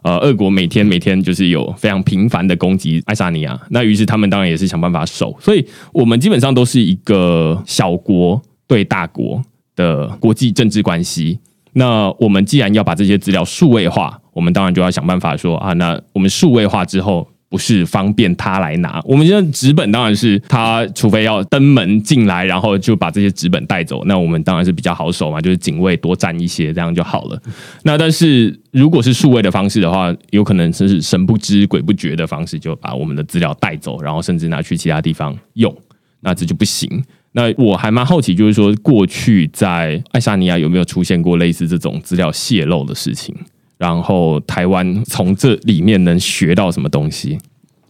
呃，俄国每天每天就是有非常频繁的攻击爱沙尼亚，那于是他们当然也是想办法守，所以我们基本上都是一个小国对大国的国际政治关系。那我们既然要把这些资料数位化，我们当然就要想办法说啊，那我们数位化之后。不是方便他来拿，我们现在纸本当然是他，除非要登门进来，然后就把这些纸本带走，那我们当然是比较好守嘛，就是警卫多站一些，这样就好了。那但是如果是数位的方式的话，有可能是神不知鬼不觉的方式，就把我们的资料带走，然后甚至拿去其他地方用，那这就不行。那我还蛮好奇，就是说过去在爱沙尼亚有没有出现过类似这种资料泄露的事情？然后台湾从这里面能学到什么东西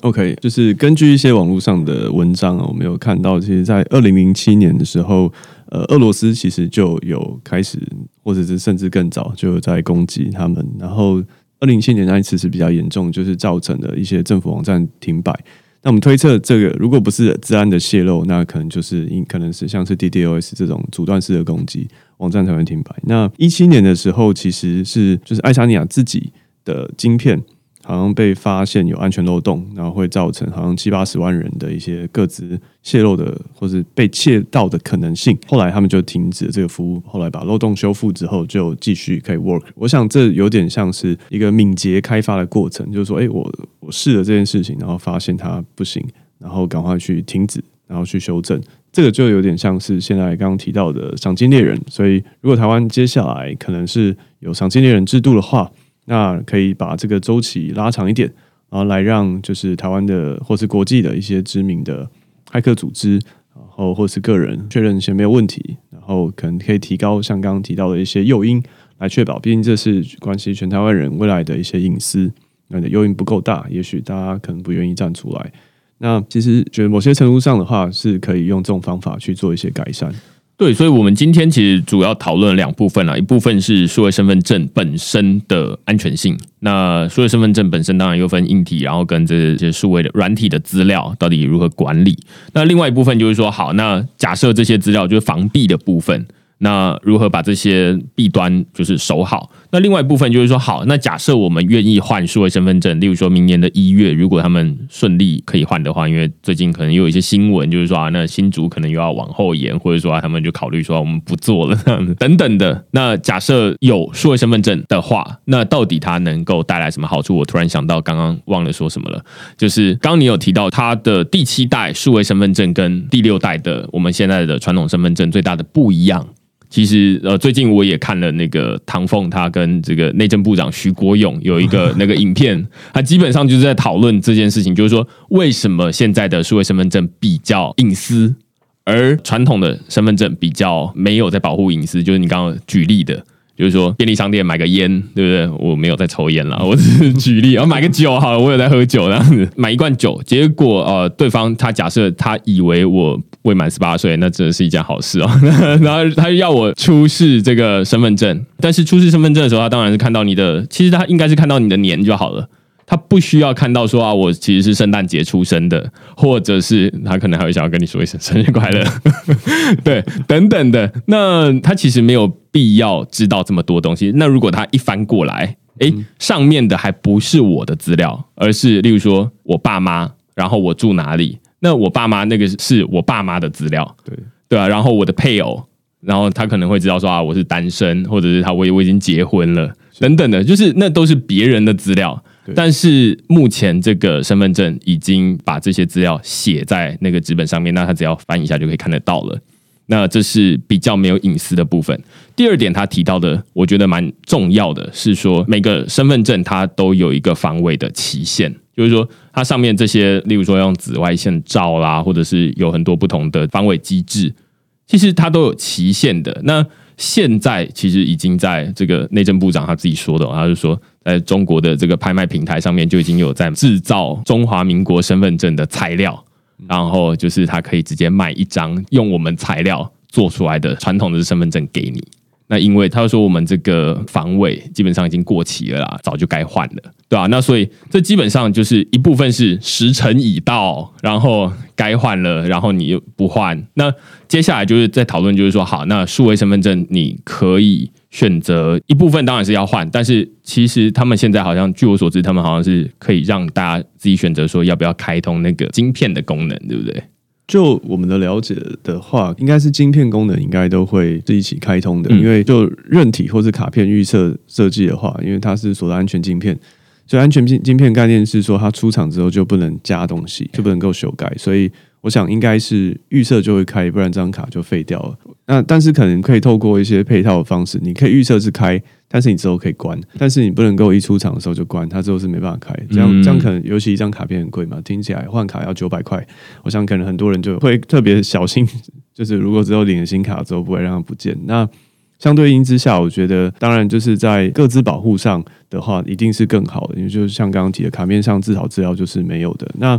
？OK，就是根据一些网络上的文章啊，我们有看到，其实，在二零零七年的时候，呃，俄罗斯其实就有开始，或者是甚至更早就在攻击他们。然后二零零七年那一次是比较严重，就是造成了一些政府网站停摆。那我们推测，这个如果不是治安的泄露，那可能就是因可能是像是 DDoS 这种阻断式的攻击，网站才会停摆。那一七年的时候，其实是就是爱沙尼亚自己的晶片。好像被发现有安全漏洞，然后会造成好像七八十万人的一些各自泄露的或是被窃盗的可能性。后来他们就停止了这个服务，后来把漏洞修复之后就继续可以 work。我想这有点像是一个敏捷开发的过程，就是说，哎，我我试了这件事情，然后发现它不行，然后赶快去停止，然后去修正。这个就有点像是现在刚刚提到的赏金猎人。所以，如果台湾接下来可能是有赏金猎人制度的话，那可以把这个周期拉长一点，然后来让就是台湾的或是国际的一些知名的骇客组织，然后或是个人确认一些没有问题，然后可能可以提高像刚刚提到的一些诱因来确保，毕竟这是关系全台湾人未来的一些隐私。那的诱因不够大，也许大家可能不愿意站出来。那其实觉得某些程度上的话，是可以用这种方法去做一些改善。对，所以，我们今天其实主要讨论两部分啊，一部分是数位身份证本身的安全性。那数位身份证本身当然又分硬体，然后跟这些数位的软体的资料到底如何管理。那另外一部分就是说，好，那假设这些资料就是防弊的部分。那如何把这些弊端就是守好？那另外一部分就是说，好，那假设我们愿意换数位身份证，例如说明年的一月，如果他们顺利可以换的话，因为最近可能又有一些新闻，就是说啊，那新竹可能又要往后延，或者说他们就考虑说我们不做了这样子等等的。那假设有数位身份证的话，那到底它能够带来什么好处？我突然想到，刚刚忘了说什么了，就是刚刚你有提到它的第七代数位身份证跟第六代的我们现在的传统身份证最大的不一样。其实呃，最近我也看了那个唐凤，他跟这个内政部长徐国勇有一个 那个影片，他基本上就是在讨论这件事情，就是说为什么现在的数位身份证比较隐私，而传统的身份证比较没有在保护隐私。就是你刚刚举例的，就是说便利商店买个烟，对不对？我没有在抽烟了，我只是 举例。然后买个酒，好了，我有在喝酒，这样子买一罐酒，结果呃，对方他假设他以为我。未满十八岁，那真的是一件好事哦。然后他要我出示这个身份证，但是出示身份证的时候，他当然是看到你的，其实他应该是看到你的年就好了，他不需要看到说啊，我其实是圣诞节出生的，或者是他可能还会想要跟你说一声生日快乐，对，等等的。那他其实没有必要知道这么多东西。那如果他一翻过来，哎，上面的还不是我的资料，而是例如说我爸妈，然后我住哪里。那我爸妈那个是我爸妈的资料，对对啊，然后我的配偶，然后他可能会知道说啊，我是单身，或者是他我我已经结婚了等等的，就是那都是别人的资料。但是目前这个身份证已经把这些资料写在那个纸本上面，那他只要翻一下就可以看得到了。那这是比较没有隐私的部分。第二点，他提到的，我觉得蛮重要的，是说每个身份证它都有一个防伪的期限，就是说它上面这些，例如说用紫外线照啦，或者是有很多不同的防伪机制，其实它都有期限的。那现在其实已经在这个内政部长他自己说的，他就说，在中国的这个拍卖平台上面就已经有在制造中华民国身份证的材料。然后就是他可以直接卖一张用我们材料做出来的传统的身份证给你。那因为他说我们这个防伪基本上已经过期了啦，早就该换了，对吧？那所以这基本上就是一部分是时辰已到，然后该换了，然后你又不换。那接下来就是在讨论，就是说好，那数位身份证你可以。选择一部分当然是要换，但是其实他们现在好像，据我所知，他们好像是可以让大家自己选择说要不要开通那个晶片的功能，对不对？就我们的了解的话，应该是晶片功能应该都会是一起开通的，因为就韧体或是卡片预测设计的话，因为它是所谓安全晶片，所以安全晶晶片概念是说它出厂之后就不能加东西，就不能够修改，所以。我想应该是预设就会开，不然这张卡就废掉了。那但是可能可以透过一些配套的方式，你可以预设是开，但是你之后可以关，但是你不能够一出厂的时候就关，它之后是没办法开。这样这样可能，尤其一张卡片很贵嘛，听起来换卡要九百块，我想可能很多人就会特别小心，就是如果之后领了新卡之后不会让它不见。那相对应之下，我觉得当然就是在各自保护上的话，一定是更好的，因为就是像刚刚提的，卡片上至少资料就是没有的。那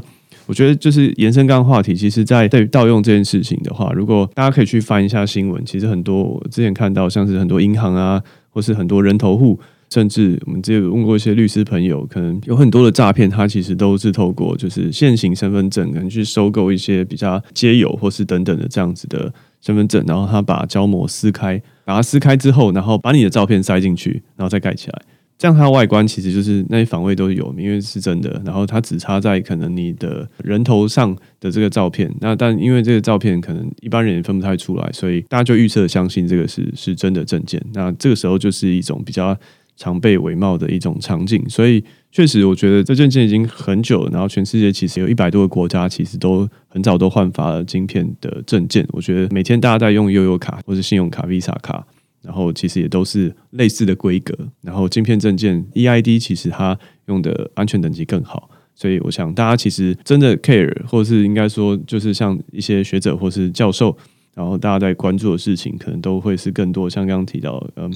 我觉得就是延伸刚刚话题，其实，在对于盗用这件事情的话，如果大家可以去翻一下新闻，其实很多我之前看到，像是很多银行啊，或是很多人头户，甚至我们之前问过一些律师朋友，可能有很多的诈骗，他其实都是透过就是现行身份证，可能去收购一些比较街友或是等等的这样子的身份证，然后他把胶膜撕开，把它撕开之后，然后把你的照片塞进去，然后再盖起来。这样它外观其实就是那些防卫都有，因为是真的。然后它只插在可能你的人头上的这个照片，那但因为这个照片可能一般人也分不太出来，所以大家就预测相信这个是是真的证件。那这个时候就是一种比较常被伪冒的一种场景。所以确实，我觉得这证件已经很久了。然后全世界其实有一百多个国家，其实都很早都换发了晶片的证件。我觉得每天大家在用悠游卡或者信用卡、Visa 卡。然后其实也都是类似的规格。然后晶片证件 EID 其实它用的安全等级更好，所以我想大家其实真的 care，或是应该说就是像一些学者或是教授，然后大家在关注的事情，可能都会是更多像刚刚提到，嗯，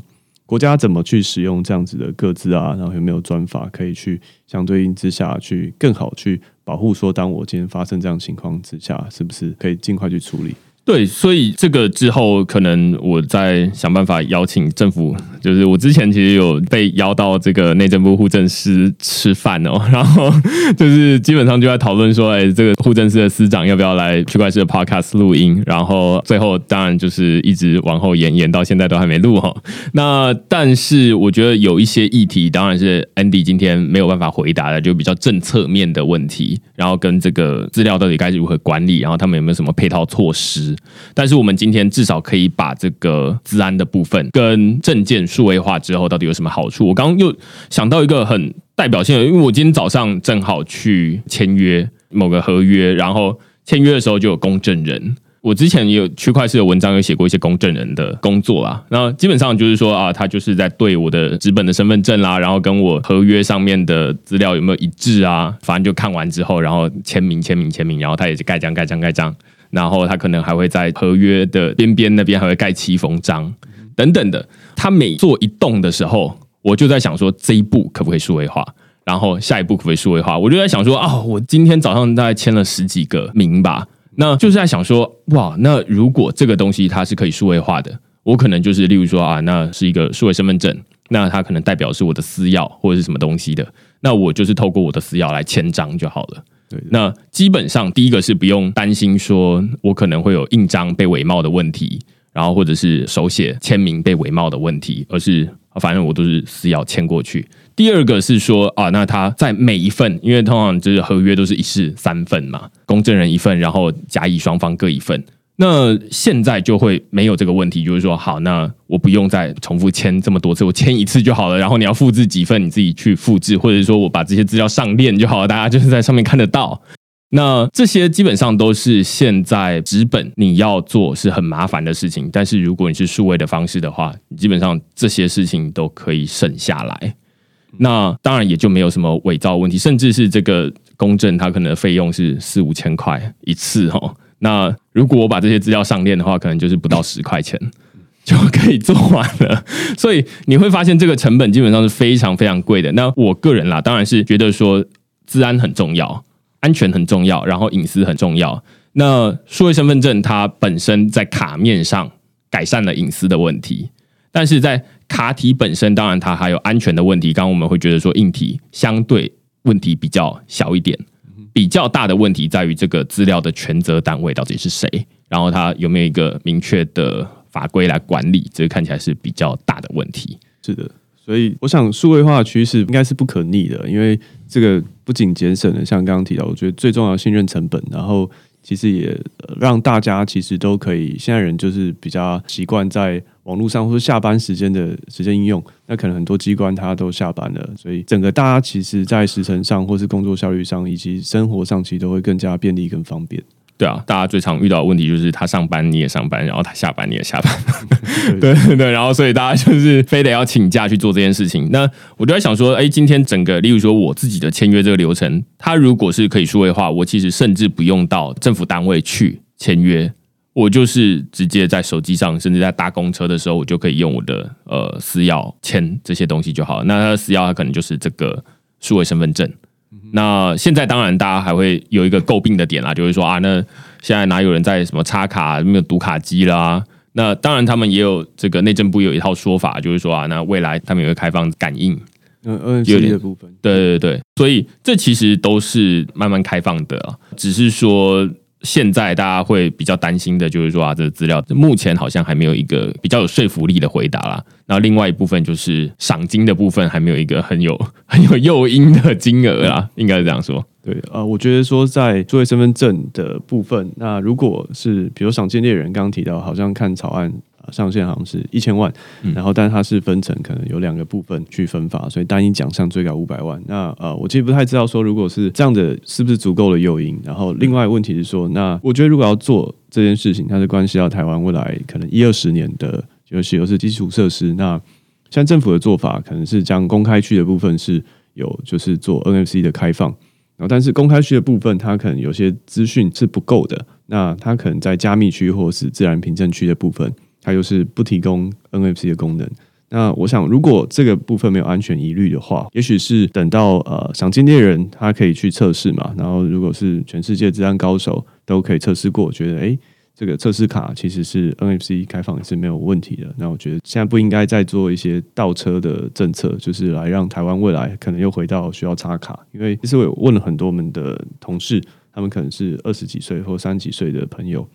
国家怎么去使用这样子的各自啊，然后有没有专法可以去相对应之下去更好去保护，说当我今天发生这样情况之下，是不是可以尽快去处理？对，所以这个之后可能我再想办法邀请政府，就是我之前其实有被邀到这个内政部户政司吃饭哦，然后就是基本上就在讨论说，哎，这个户政司的司长要不要来区块链的 podcast 录音，然后最后当然就是一直往后延，延到现在都还没录哈。那但是我觉得有一些议题，当然是 Andy 今天没有办法回答的，就比较政策面的问题，然后跟这个资料到底该如何管理，然后他们有没有什么配套措施。但是我们今天至少可以把这个治安的部分跟证件数位化之后到底有什么好处？我刚刚又想到一个很代表性的，因为我今天早上正好去签约某个合约，然后签约的时候就有公证人。我之前也有区块链的文章有写过一些公证人的工作啦，那基本上就是说啊，他就是在对我的纸本的身份证啦，然后跟我合约上面的资料有没有一致啊，反正就看完之后，然后签名签名签名，然后他也是盖章盖章盖章。然后他可能还会在合约的边边那边还会盖七封章等等的。他每做一动的时候，我就在想说这一步可不可以数位化，然后下一步可不可以数位化？我就在想说啊，我今天早上大概签了十几个名吧，那就是在想说哇，那如果这个东西它是可以数位化的，我可能就是例如说啊，那是一个数位身份证，那它可能代表是我的私钥或者是什么东西的，那我就是透过我的私钥来签章就好了。那基本上第一个是不用担心说我可能会有印章被伪冒的问题，然后或者是手写签名被伪冒的问题，而是反正我都是私钥签过去。第二个是说啊，那他在每一份，因为通常就是合约都是一式三份嘛，公证人一份，然后甲乙双方各一份。那现在就会没有这个问题，就是说，好，那我不用再重复签这么多次，我签一次就好了。然后你要复制几份，你自己去复制，或者说我把这些资料上链就好了，大家就是在上面看得到。那这些基本上都是现在纸本你要做是很麻烦的事情，但是如果你是数位的方式的话，基本上这些事情都可以省下来。那当然也就没有什么伪造问题，甚至是这个公证，它可能费用是四五千块一次哈。那如果我把这些资料上链的话，可能就是不到十块钱 就可以做完了。所以你会发现这个成本基本上是非常非常贵的。那我个人啦，当然是觉得说，治安很重要，安全很重要，然后隐私很重要。那数位身份证它本身在卡面上改善了隐私的问题，但是在卡体本身，当然它还有安全的问题。刚刚我们会觉得说，硬体相对问题比较小一点。比较大的问题在于这个资料的权责单位到底是谁，然后它有没有一个明确的法规来管理，这个看起来是比较大的问题。是的，所以我想数位化的趋势应该是不可逆的，因为这个不仅节省了像刚刚提到，我觉得最重要信任成本，然后。其实也让大家其实都可以，现在人就是比较习惯在网络上或者下班时间的时间应用。那可能很多机关他都下班了，所以整个大家其实，在时程上或是工作效率上以及生活上，其实都会更加便利、更方便。对啊，大家最常遇到的问题就是他上班你也上班，然后他下班你也下班，对 对对，然后所以大家就是非得要请假去做这件事情。那我就在想说，哎，今天整个，例如说我自己的签约这个流程，它如果是可以数位化，我其实甚至不用到政府单位去签约，我就是直接在手机上，甚至在搭公车的时候，我就可以用我的呃私钥签这些东西就好了。那他的私钥，它可能就是这个数位身份证。那现在当然，大家还会有一个诟病的点啦，就是说啊，那现在哪有人在什么插卡没有读卡机啦？那当然，他们也有这个内政部有一套说法，就是说啊，那未来他们也会开放感应，嗯嗯，有点部分，对对对，所以这其实都是慢慢开放的，只是说。现在大家会比较担心的，就是说啊，这个资料目前好像还没有一个比较有说服力的回答啦。然后另外一部分就是赏金的部分，还没有一个很有很有诱因的金额啦，应该是这样说。对啊，我觉得说在作为身份证的部分，那如果是比如赏金猎人刚刚提到，好像看草案。上限好像是一千万，然后但是它是分成可能有两个部分去分发，所以单一奖项最高五百万。那呃，我其实不太知道说如果是这样的，是不是足够的诱因？然后另外问题是说，那我觉得如果要做这件事情，它是关系到台湾未来可能一二十年的。尤其又是基础设施。那像政府的做法，可能是将公开区的部分是有就是做 NFC 的开放，然后但是公开区的部分，它可能有些资讯是不够的。那它可能在加密区或是自然凭证区的部分，它又是不提供 NFC 的功能。那我想，如果这个部分没有安全疑虑的话，也许是等到呃想进猎人他可以去测试嘛。然后，如果是全世界治安高手都可以测试过，觉得诶这个测试卡其实是 NFC 开放也是没有问题的。那我觉得现在不应该再做一些倒车的政策，就是来让台湾未来可能又回到需要插卡。因为其实我有问了很多我们的同事，他们可能是二十几岁或三十几岁的朋友。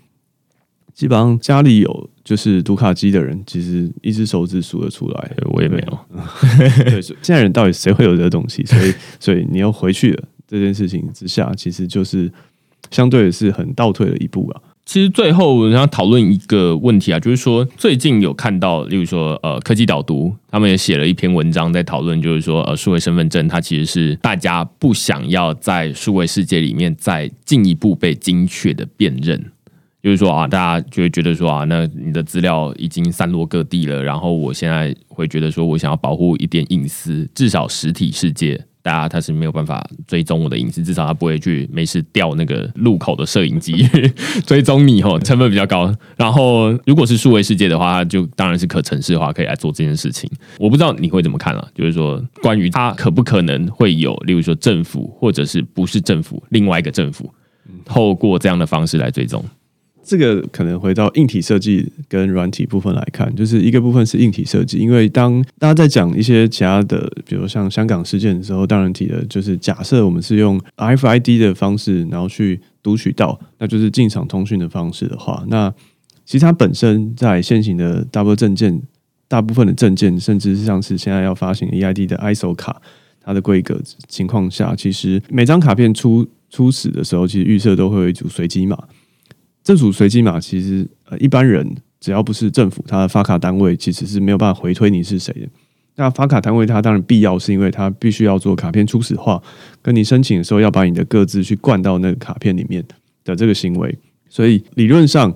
基本上家里有就是读卡机的人，其实一只手指数得出来。我也没有。对，现在人到底谁会有这个东西？所以，所以你要回去了这件事情之下，其实就是相对是很倒退的一步啊。其实最后要讨论一个问题啊，就是说最近有看到，例如说呃科技导读，他们也写了一篇文章在讨论，就是说呃数位身份证它其实是大家不想要在数位世界里面再进一步被精确的辨认。就是说啊，大家就会觉得说啊，那你的资料已经散落各地了，然后我现在会觉得说我想要保护一点隐私，至少实体世界，大家他是没有办法追踪我的隐私，至少他不会去没事调那个路口的摄影机 追踪你哦，成本比较高。然后如果是数位世界的话，就当然是可城市化，可以来做这件事情。我不知道你会怎么看了，就是说关于它可不可能会有，例如说政府或者是不是政府另外一个政府，透过这样的方式来追踪。这个可能回到硬体设计跟软体部分来看，就是一个部分是硬体设计，因为当大家在讲一些其他的，比如像香港事件的时候，当然提的就是假设我们是用 RFID 的方式，然后去读取到，那就是进场通讯的方式的话，那其实它本身在现行的大部分证件，大部分的证件，甚至是像是现在要发行 EID 的 ISO 卡，它的规格情况下，其实每张卡片出初始的时候，其实预设都会有一组随机码。政府随机码其实呃一般人只要不是政府，它的发卡单位其实是没有办法回推你是谁的。那发卡单位它当然必要，是因为它必须要做卡片初始化，跟你申请的时候要把你的各自去灌到那个卡片里面的这个行为。所以理论上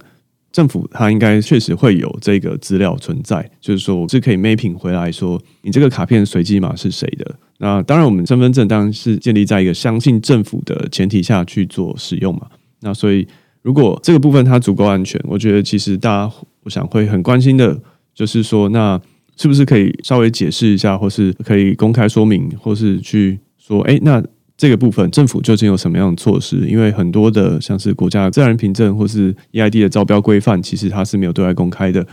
政府它应该确实会有这个资料存在，就是说我是可以 mapping 回来说你这个卡片随机码是谁的。那当然我们身份证当然是建立在一个相信政府的前提下去做使用嘛。那所以。如果这个部分它足够安全，我觉得其实大家我想会很关心的，就是说，那是不是可以稍微解释一下，或是可以公开说明，或是去说，哎，那这个部分政府究竟有什么样的措施？因为很多的像是国家自然凭证或是 EID 的招标规范，其实它是没有对外公开的，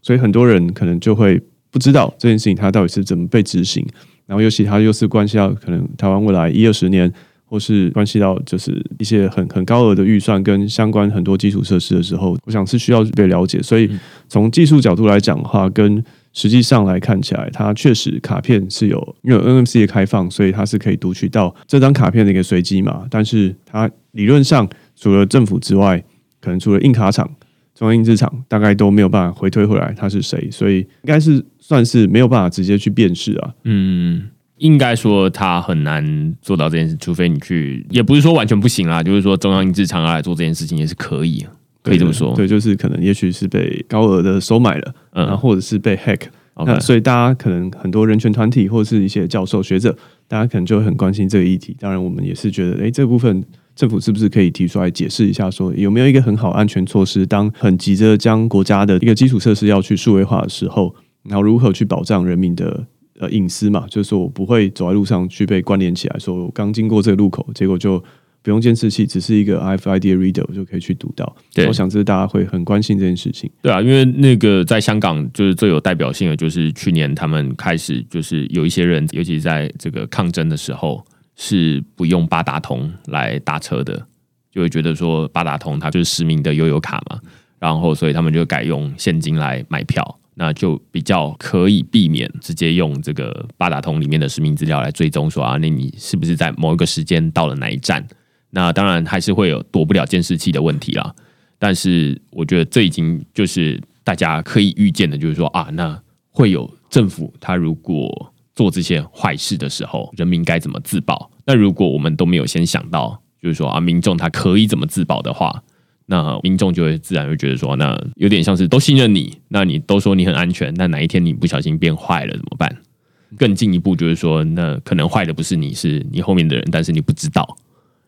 所以很多人可能就会不知道这件事情它到底是怎么被执行，然后尤其它又是关系到可能台湾未来一二十年。或是关系到就是一些很很高额的预算跟相关很多基础设施的时候，我想是需要被了解。所以从技术角度来讲的话，跟实际上来看起来，它确实卡片是有因为 NMC 的开放，所以它是可以读取到这张卡片的一个随机码。但是它理论上除了政府之外，可能除了印卡厂、中央印制厂，大概都没有办法回推回来它是谁，所以应该是算是没有办法直接去辨识啊。嗯。应该说他很难做到这件事，除非你去，也不是说完全不行啦，就是说中央印制厂要来做这件事情也是可以，可以这么说。对，就是可能也许是被高额的收买了，嗯，或者是被 hack，那所以大家可能很多人权团体或者是一些教授学者，大家可能就会很关心这个议题。当然，我们也是觉得，哎，这部分政府是不是可以提出来解释一下，说有没有一个很好安全措施？当很急着将国家的一个基础设施要去数位化的时候，然后如何去保障人民的？呃，隐私嘛，就是说我不会走在路上去被关联起来，说我刚经过这个路口，结果就不用监视器，只是一个 RFID reader 就可以去读到。我想这是大家会很关心这件事情。对啊，因为那个在香港就是最有代表性的，就是去年他们开始就是有一些人，尤其在这个抗争的时候，是不用八达通来搭车的，就会觉得说八达通它就是实名的悠游卡嘛，然后所以他们就改用现金来买票。那就比较可以避免直接用这个八达通里面的实名资料来追踪，说啊，那你是不是在某一个时间到了哪一站？那当然还是会有躲不了监视器的问题啦。但是我觉得这已经就是大家可以预见的，就是说啊，那会有政府他如果做这些坏事的时候，人民该怎么自保？那如果我们都没有先想到，就是说啊，民众他可以怎么自保的话？那民众就会自然会觉得说，那有点像是都信任你，那你都说你很安全，那哪一天你不小心变坏了怎么办？更进一步就是说，那可能坏的不是你，是你后面的人，但是你不知道。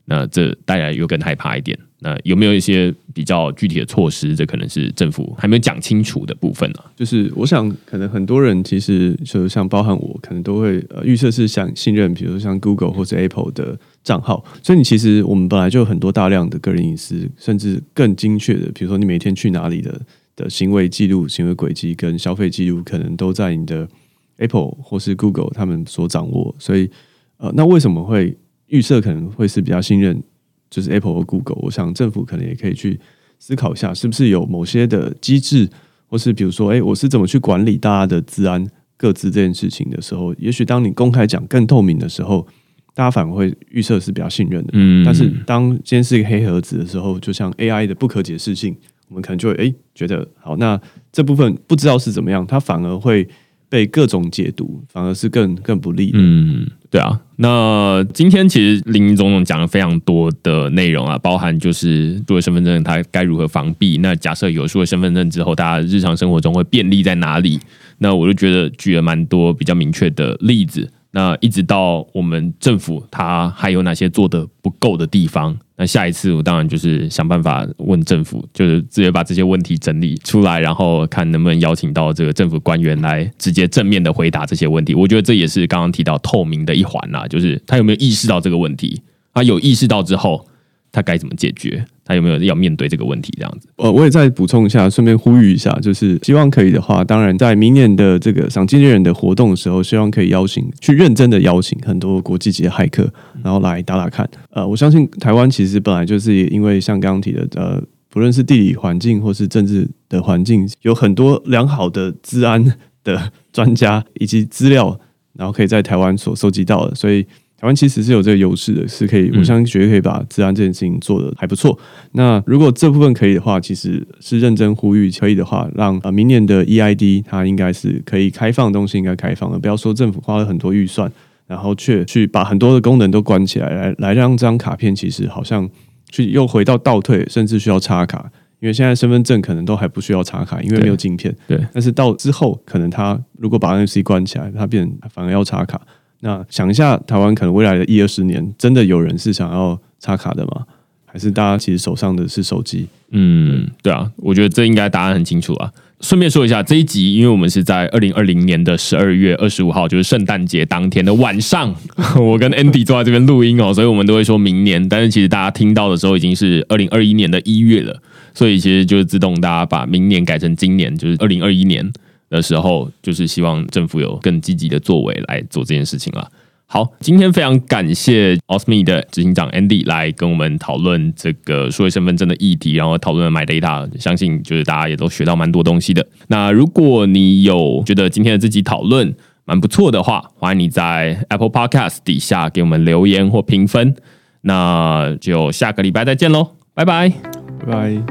那这大家又更害怕一点。那有没有一些比较具体的措施？这可能是政府还没有讲清楚的部分呢、就是我想，可能很多人其实就像包含我，可能都会呃预测是想信任，比如说像 Google 或者 Apple 的账号。所以你其实我们本来就有很多大量的个人隐私，甚至更精确的，比如说你每天去哪里的的行为记录、行为轨迹跟消费记录，可能都在你的 Apple 或是 Google 他们所掌握。所以呃，那为什么会预设可能会是比较信任？就是 Apple 和 Google，我想政府可能也可以去思考一下，是不是有某些的机制，或是比如说，哎，我是怎么去管理大家的治安、各自这件事情的时候，也许当你公开讲更透明的时候，大家反而会预设是比较信任的。嗯但是当今天是一个黑盒子的时候，就像 AI 的不可解释性，我们可能就会哎觉得好，那这部分不知道是怎么样，它反而会被各种解读，反而是更更不利的。嗯，对啊。那今天其实林总总讲了非常多的内容啊，包含就是数位身份证它该如何防避。那假设有数位身份证之后，大家日常生活中会便利在哪里？那我就觉得举了蛮多比较明确的例子。那一直到我们政府，它还有哪些做的不够的地方？那下一次我当然就是想办法问政府，就是直接把这些问题整理出来，然后看能不能邀请到这个政府官员来直接正面的回答这些问题。我觉得这也是刚刚提到透明的一环啦，就是他有没有意识到这个问题？他有意识到之后，他该怎么解决？他有没有要面对这个问题？这样子，呃，我也再补充一下，顺便呼吁一下，就是希望可以的话，当然在明年的这个赏金猎人的活动的时候，希望可以邀请去认真的邀请很多国际级的骇客，然后来打打看。呃，我相信台湾其实本来就是因为像刚刚提的，呃，不论是地理环境或是政治的环境，有很多良好的治安的专家以及资料，然后可以在台湾所收集到的，所以。台湾其实是有这个优势的，是可以，我相信绝对可以把治安这件事情做得还不错。那如果这部分可以的话，其实是认真呼吁，可以的话，让呃明年的 EID 它应该是可以开放的东西，应该开放的，不要说政府花了很多预算，然后却去把很多的功能都关起来，来来让这张卡片其实好像去又回到倒退，甚至需要插卡。因为现在身份证可能都还不需要插卡，因为没有镜片。对，但是到之后，可能它如果把 NFC 关起来，它变反而要插卡。那想一下，台湾可能未来的一二十年，真的有人是想要插卡的吗？还是大家其实手上的是手机？嗯，对啊，我觉得这应该答案很清楚啊。顺便说一下，这一集因为我们是在二零二零年的十二月二十五号，就是圣诞节当天的晚上，我跟 Andy 坐在这边录音哦，所以我们都会说明年，但是其实大家听到的时候已经是二零二一年的一月了，所以其实就是自动大家把明年改成今年，就是二零二一年的时候，就是希望政府有更积极的作为来做这件事情了。好，今天非常感谢 Osme 的执行长 Andy 来跟我们讨论这个数位身份证的议题，然后讨论 My Data，相信就是大家也都学到蛮多东西的。那如果你有觉得今天的这集讨论蛮不错的话，欢迎你在 Apple Podcast 底下给我们留言或评分。那就下个礼拜再见喽，拜拜。拜拜。